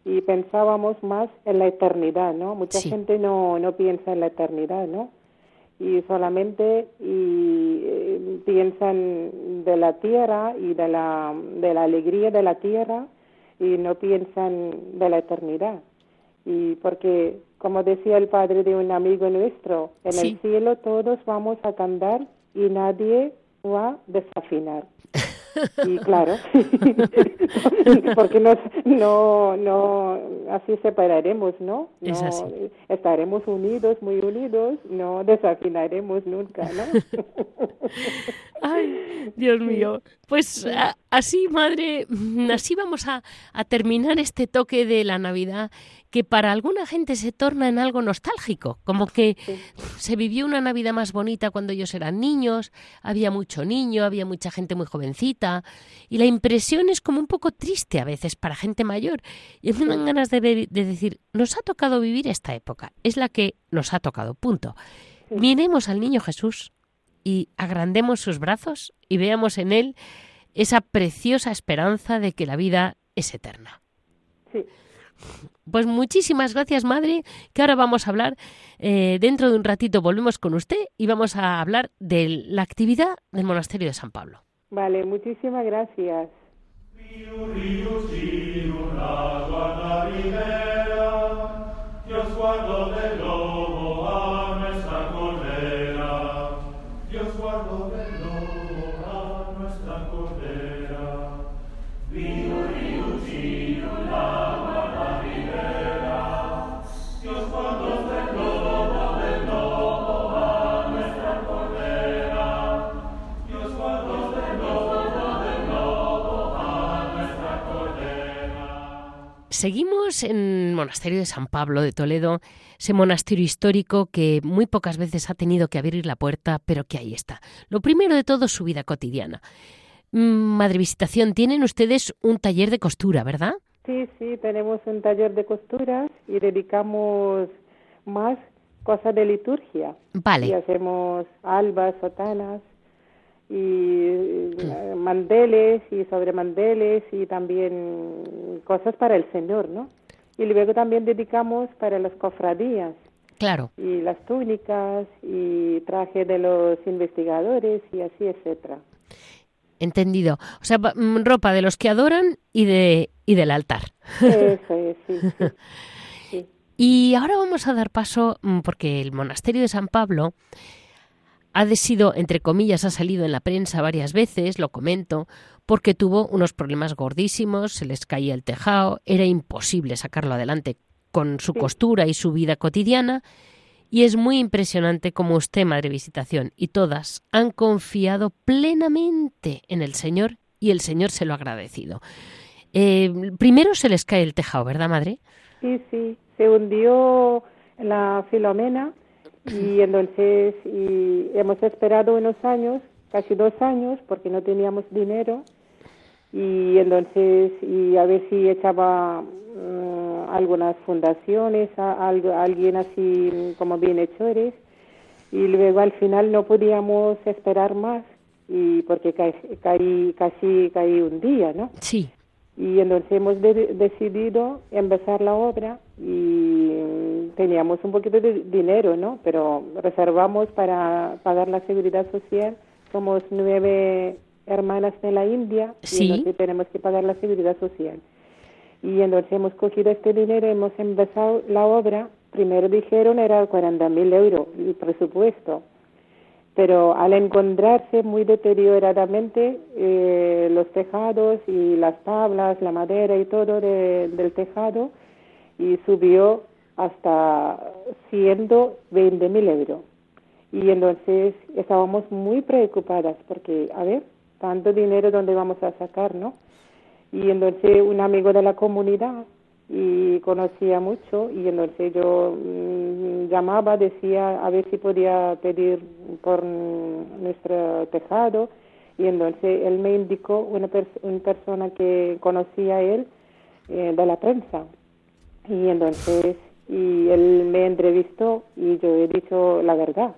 y pensábamos más en la eternidad, ¿no? Mucha gente no, no piensa en la eternidad, ¿no? Y solamente y, eh, piensan de la tierra y de la, de la alegría de la tierra y no piensan de la eternidad. Y porque, como decía el padre de un amigo nuestro, en el cielo todos vamos a cantar y nadie va a desafinar. Y claro, porque nos, no, no, así separaremos, ¿no? no Estaremos unidos, muy unidos, no desafinaremos nunca, ¿no? Ay, Dios mío. Pues así, madre, así vamos a, a terminar este toque de la Navidad que para alguna gente se torna en algo nostálgico, como que se vivió una Navidad más bonita cuando ellos eran niños, había mucho niño, había mucha gente muy jovencita, y la impresión es como un poco triste a veces para gente mayor. Y me dan ganas de, decir, nos ha tocado vivir esta época, es la que nos ha tocado, punto. Miremos al niño Jesús y agrandemos sus brazos y veamos en él esa preciosa esperanza de que la vida es eterna. Sí. Pues muchísimas gracias, madre, que ahora vamos a hablar, eh, dentro de un ratito volvemos con usted y vamos a hablar de la actividad del Monasterio de San Pablo. Vale, muchísimas gracias. Seguimos en el monasterio de San Pablo de Toledo, ese monasterio histórico que muy pocas veces ha tenido que abrir la puerta, pero que ahí está. Lo primero de todo, su vida cotidiana. Mm, Madre Visitación, tienen ustedes un taller de costura, ¿verdad? Sí, sí, tenemos un taller de costura y dedicamos más cosas de liturgia. Vale. Y hacemos albas, sotanas, y eh, mandeles y sobre mandeles y también cosas para el Señor, ¿no? Y luego también dedicamos para las cofradías. Claro. Y las túnicas y traje de los investigadores y así, etcétera. Entendido. O sea, mm, ropa de los que adoran y de y del altar. Eso es, sí. sí. Y ahora vamos a dar paso mm, porque el monasterio de San Pablo ha sido, entre comillas, ha salido en la prensa varias veces, lo comento, porque tuvo unos problemas gordísimos, se les caía el tejado, era imposible sacarlo adelante con su costura y su vida cotidiana, y es muy impresionante como usted, Madre Visitación, y todas han confiado plenamente en el Señor y el Señor se lo ha agradecido. Eh, primero se les cae el tejado, ¿verdad, Madre? Sí, sí, se hundió la filomena y entonces y hemos esperado unos años, casi dos años, porque no teníamos dinero. Y entonces y a ver si echaba mm, algunas fundaciones, a, alguien así como bienhechores. Y luego al final no podíamos esperar más y porque caí, casi caí un día, ¿no? Sí y entonces hemos decidido empezar la obra y teníamos un poquito de dinero, ¿no? Pero reservamos para pagar la seguridad social. Somos nueve hermanas de la India y entonces tenemos que pagar la seguridad social. Y entonces hemos cogido este dinero, hemos empezado la obra. Primero dijeron era 40 mil euros el presupuesto pero al encontrarse muy deterioradamente eh, los tejados y las tablas, la madera y todo del tejado, y subió hasta 120 mil euros. Y entonces estábamos muy preocupadas porque, a ver, tanto dinero, ¿dónde vamos a sacar, no? Y entonces un amigo de la comunidad y conocía mucho y entonces yo mm, llamaba, decía a ver si podía pedir por nuestro tejado y entonces él me indicó una, persona que conocía él eh, de la prensa. Y entonces y él me entrevistó y yo he dicho la verdad.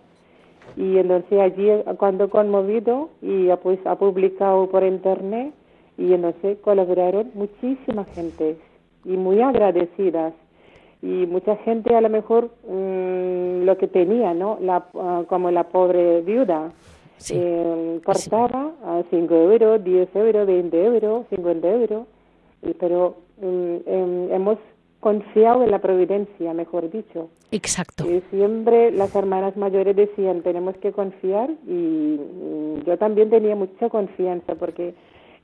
Y entonces allí cuando conmovido y pues ha publicado por internet y entonces colaboraron muchísima gente y muy agradecidas. Y mucha gente a lo mejor mm, lo que tenía, ¿no? La, ah, como la pobre viuda, sí. eh, cortaba a 5 euros, 10 euros, 20 euros, 50 euros, y, pero mm, em, hemos confiado en la providencia, mejor dicho. Exacto. Y siempre las hermanas mayores decían, tenemos que confiar y mm, yo también tenía mucha confianza porque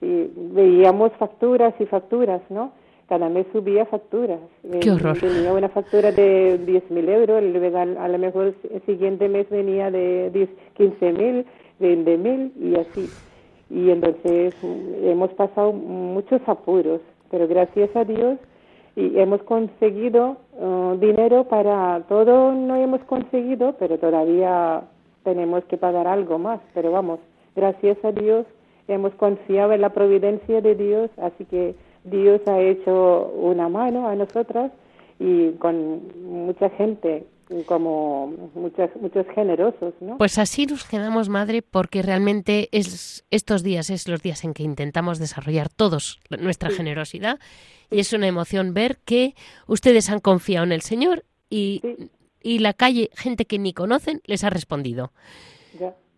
veíamos facturas y facturas, ¿no? Cada mes subía facturas. Qué horror. Tenía una factura de 10.000 euros, a lo mejor el siguiente mes venía de 15.000, 20.000 y así. Y entonces hemos pasado muchos apuros, pero gracias a Dios y hemos conseguido uh, dinero para todo, no hemos conseguido, pero todavía tenemos que pagar algo más. Pero vamos, gracias a Dios hemos confiado en la providencia de Dios, así que Dios ha hecho una mano a nosotras y con mucha gente como muchos, muchos generosos, ¿no? Pues así nos quedamos, madre, porque realmente es, estos días es los días en que intentamos desarrollar todos nuestra generosidad y es una emoción ver que ustedes han confiado en el Señor y, y la calle, gente que ni conocen, les ha respondido.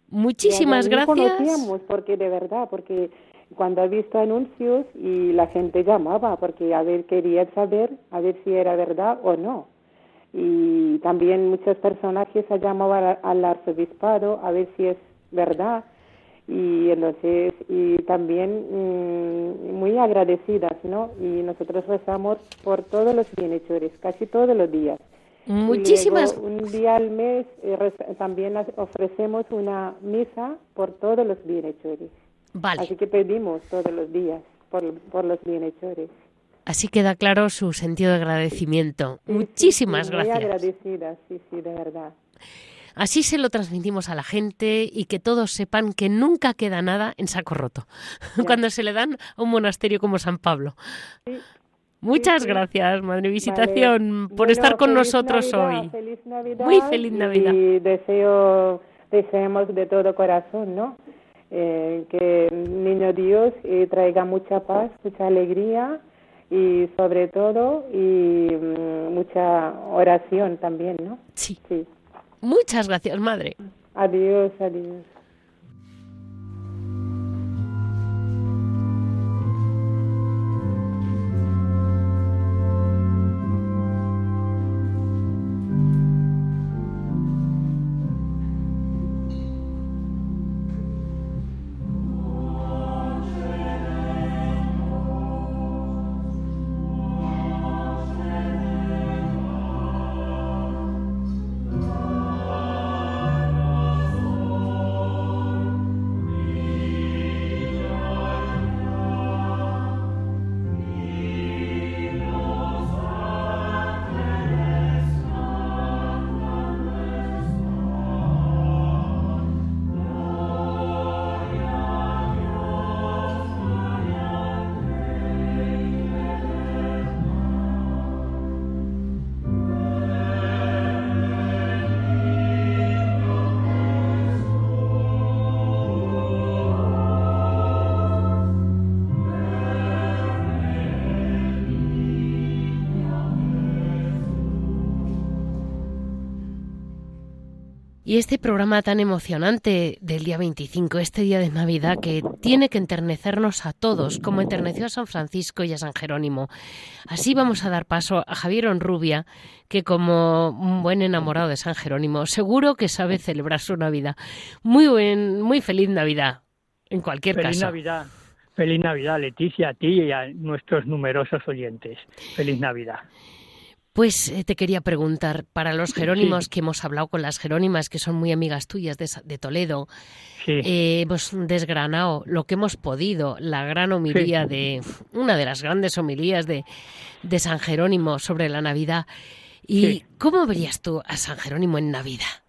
Muchísimas ya, gracias. conocíamos porque de verdad, porque cuando he visto anuncios y la gente llamaba porque a ver quería saber a ver si era verdad o no. Y también muchos personajes han llamado al, arzobispado a ver si es verdad. Y entonces y también mm, muy agradecidas no y nosotros rezamos por todos los bienhechores casi todos los días. Muchísimas un día al mes eh, también ofrecemos una misa por todos los bienhechores vale así que pedimos todos los días por, por los bienhechores Así queda claro su sentido de agradecimiento. Muchísimas gracias. Muy agradecida, sí, sí, de verdad. Así se lo transmitimos a la gente y que todos sepan que nunca queda nada en saco roto cuando se le dan a un monasterio como San Pablo. Muchas gracias, Madre Visitación, por estar con nosotros hoy. Feliz Navidad. Muy feliz Navidad. Y deseo, deseemos de todo corazón, ¿no? Eh, que Niño Dios eh, traiga mucha paz, mucha alegría y sobre todo y mm, mucha oración también, ¿no? Sí. sí. Muchas gracias, madre. Adiós, adiós. Y este programa tan emocionante del día 25, este día de Navidad, que tiene que enternecernos a todos, como enterneció a San Francisco y a San Jerónimo. Así vamos a dar paso a Javier Onrubia, que como un buen enamorado de San Jerónimo, seguro que sabe celebrar su Navidad. Muy buen, muy feliz Navidad, en cualquier caso. Feliz Navidad. Feliz Navidad, Leticia, a ti y a nuestros numerosos oyentes. Feliz Navidad. Pues eh, te quería preguntar, para los jerónimos que hemos hablado con las jerónimas, que son muy amigas tuyas de, Toledo, eh, hemos desgranado lo que hemos podido, la gran homilía de, una de las grandes homilías de, de San Jerónimo sobre la Navidad. ¿Y cómo verías tú a San Jerónimo en Navidad?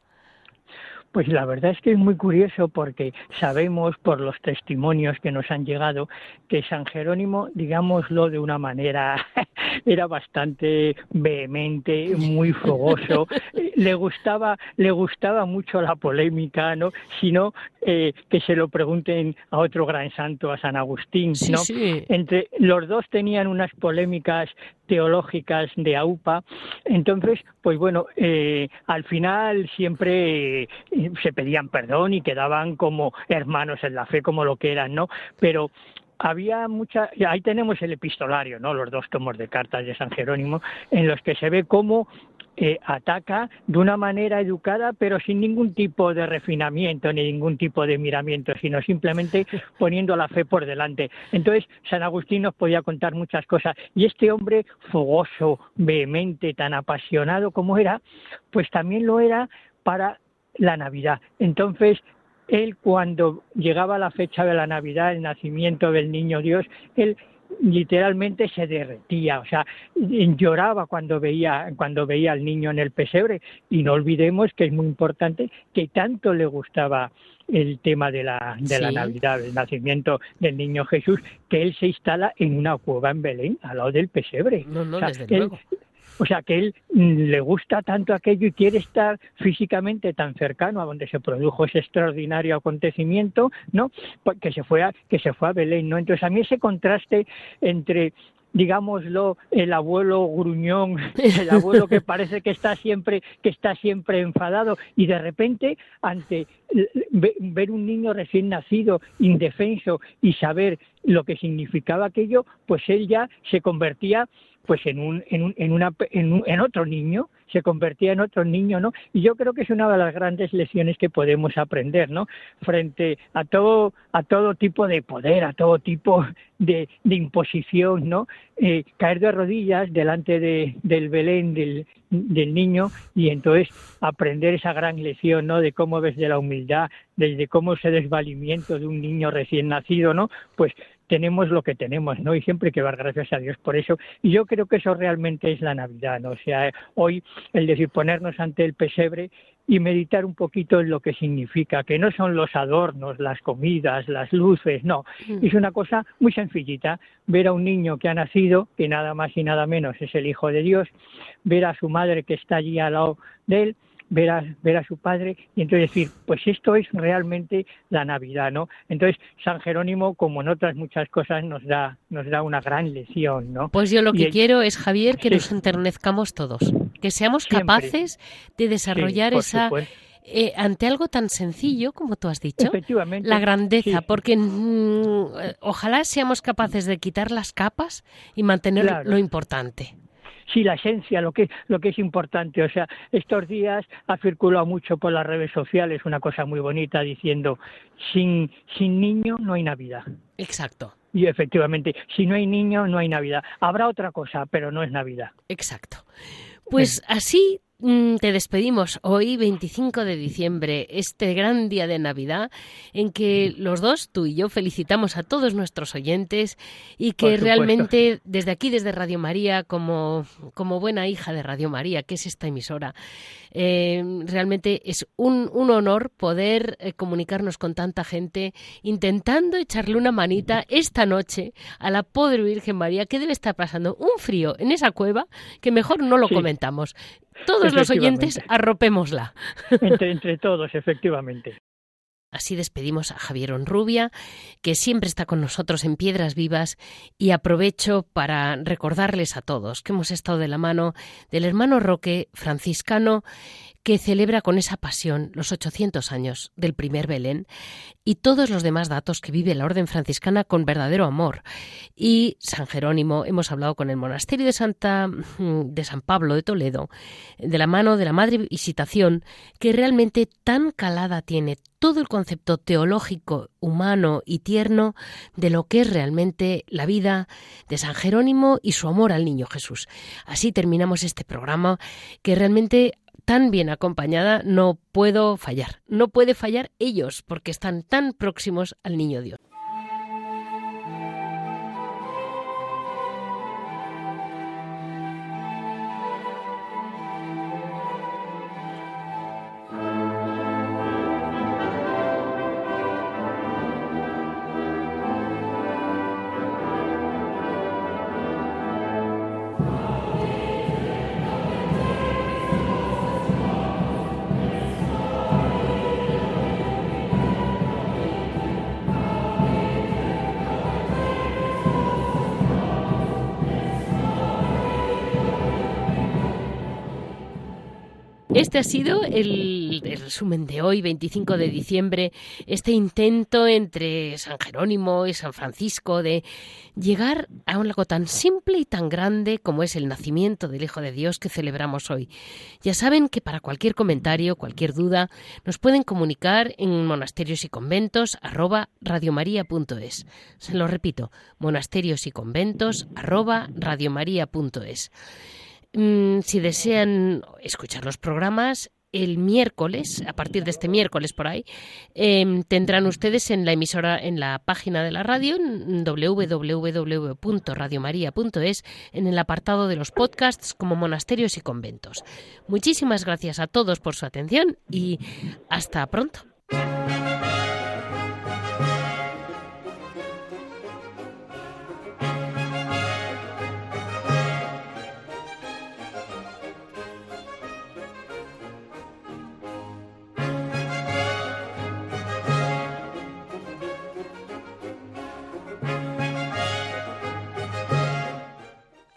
Pues la verdad es que es muy curioso porque sabemos por los testimonios que nos han llegado que San Jerónimo, digámoslo de una manera, era bastante vehemente, muy fogoso, le gustaba, le gustaba mucho la polémica, ¿no? Sino eh, que se lo pregunten a otro gran santo, a San Agustín, ¿no? Entre los dos tenían unas polémicas teológicas de AUPA. Entonces, pues bueno, eh, al final siempre eh, se pedían perdón y quedaban como hermanos en la fe, como lo que eran, ¿no? Pero había mucha, ahí tenemos el epistolario, ¿no? Los dos tomos de cartas de San Jerónimo, en los que se ve cómo eh, ataca de una manera educada, pero sin ningún tipo de refinamiento ni ningún tipo de miramiento, sino simplemente poniendo la fe por delante. Entonces, San Agustín nos podía contar muchas cosas. Y este hombre fogoso, vehemente, tan apasionado como era, pues también lo era para la Navidad. Entonces, él cuando llegaba la fecha de la Navidad, el nacimiento del niño Dios, él literalmente se derretía, o sea, lloraba cuando veía, cuando veía al niño en el pesebre. Y no olvidemos que es muy importante que tanto le gustaba el tema de la, de la Navidad, el nacimiento del niño Jesús, que él se instala en una cueva en Belén, al lado del pesebre. No, no, desde luego O sea, que él mm, le gusta tanto aquello y quiere estar físicamente tan cercano a donde se produjo ese extraordinario acontecimiento, ¿no? Pues que se fue a, que se fue a Belén, ¿no? Entonces a mí ese contraste entre digámoslo, el abuelo gruñón, el abuelo que parece que está siempre, que está siempre enfadado, y de repente, ante ver un niño recién nacido, indefenso, y saber lo que significaba aquello, pues él ya se convertía pues en un, en, un, en, una, en, otro niño, se convertía en otro niño, ¿no? Y yo creo que es una de las grandes lecciones que podemos aprender, ¿no? Frente a todo, a todo tipo de poder, a todo tipo de, de imposición, ¿no? Eh, caer de rodillas delante de, del Belén del, del niño y entonces aprender esa gran lección, ¿no? De cómo ves de la humildad, desde cómo ese desvalimiento de un niño recién nacido, ¿no? Pues tenemos lo que tenemos, ¿no? Y siempre hay que dar gracias a Dios por eso. Y yo creo que eso realmente es la Navidad, ¿no? O sea, hoy el decir ponernos ante el pesebre y meditar un poquito en lo que significa, que no son los adornos, las comidas, las luces, no, mm. es una cosa muy sencillita, ver a un niño que ha nacido, que nada más y nada menos es el Hijo de Dios, ver a su madre que está allí al lado de él, ver a, ver a su padre y entonces decir, pues esto es realmente la Navidad, ¿no? Entonces San Jerónimo, como en otras muchas cosas, nos da, nos da una gran lección, ¿no? Pues yo lo que quiero es, Javier, que nos enternezcamos todos, que seamos capaces de desarrollar esa... Eh, ante algo tan sencillo como tú has dicho, la grandeza, porque mm, ojalá seamos capaces de quitar las capas y mantener lo importante sí la esencia, lo que, lo que es importante. O sea, estos días ha circulado mucho por las redes sociales una cosa muy bonita diciendo, sin, sin niño no hay Navidad. Exacto. Y efectivamente, si no hay niño, no hay Navidad. Habrá otra cosa, pero no es Navidad. Exacto. Pues así te despedimos hoy, 25 de diciembre, este gran día de Navidad, en que los dos, tú y yo, felicitamos a todos nuestros oyentes y que realmente desde aquí, desde Radio María, como, como buena hija de Radio María, que es esta emisora, eh, realmente es un, un honor poder eh, comunicarnos con tanta gente, intentando echarle una manita esta noche a la pobre Virgen María, que debe estar pasando un frío en esa cueva que mejor no lo comentamos. Todos los oyentes arropémosla. Entre, entre todos, efectivamente. Así despedimos a Javier Onrubia, que siempre está con nosotros en Piedras Vivas, y aprovecho para recordarles a todos que hemos estado de la mano del hermano Roque franciscano que celebra con esa pasión los 800 años del primer Belén y todos los demás datos que vive la Orden franciscana con verdadero amor. Y San Jerónimo, hemos hablado con el monasterio de Santa mm, de San Pablo de Toledo, de la mano de la Madre Visitación, que realmente tan calada tiene todo el concepto teológico, humano y tierno de lo que es realmente la vida de San Jerónimo y su amor al niño Jesús. Así terminamos este programa que realmente tan bien acompañada no puedo fallar. No puede fallar ellos porque están tan próximos al niño Dios. Este ha sido el, resumen de hoy, 25 de diciembre, este intento entre San Jerónimo y San Francisco de llegar a algo tan simple y tan grande como es el nacimiento del Hijo de Dios que celebramos hoy. Ya saben que para cualquier comentario, cualquier duda, nos pueden comunicar en monasterios y conventos arroba. Se lo repito, monasterios y conventos arroba radiomaria.es. Mm, si desean escuchar los programas, el miércoles, a partir de este miércoles por ahí, em, tendrán ustedes en la emisora, en la página de la radio, www.radiomaria.es, en el apartado de los podcasts como monasterios y conventos. Muchísimas gracias a todos por su atención y hasta pronto.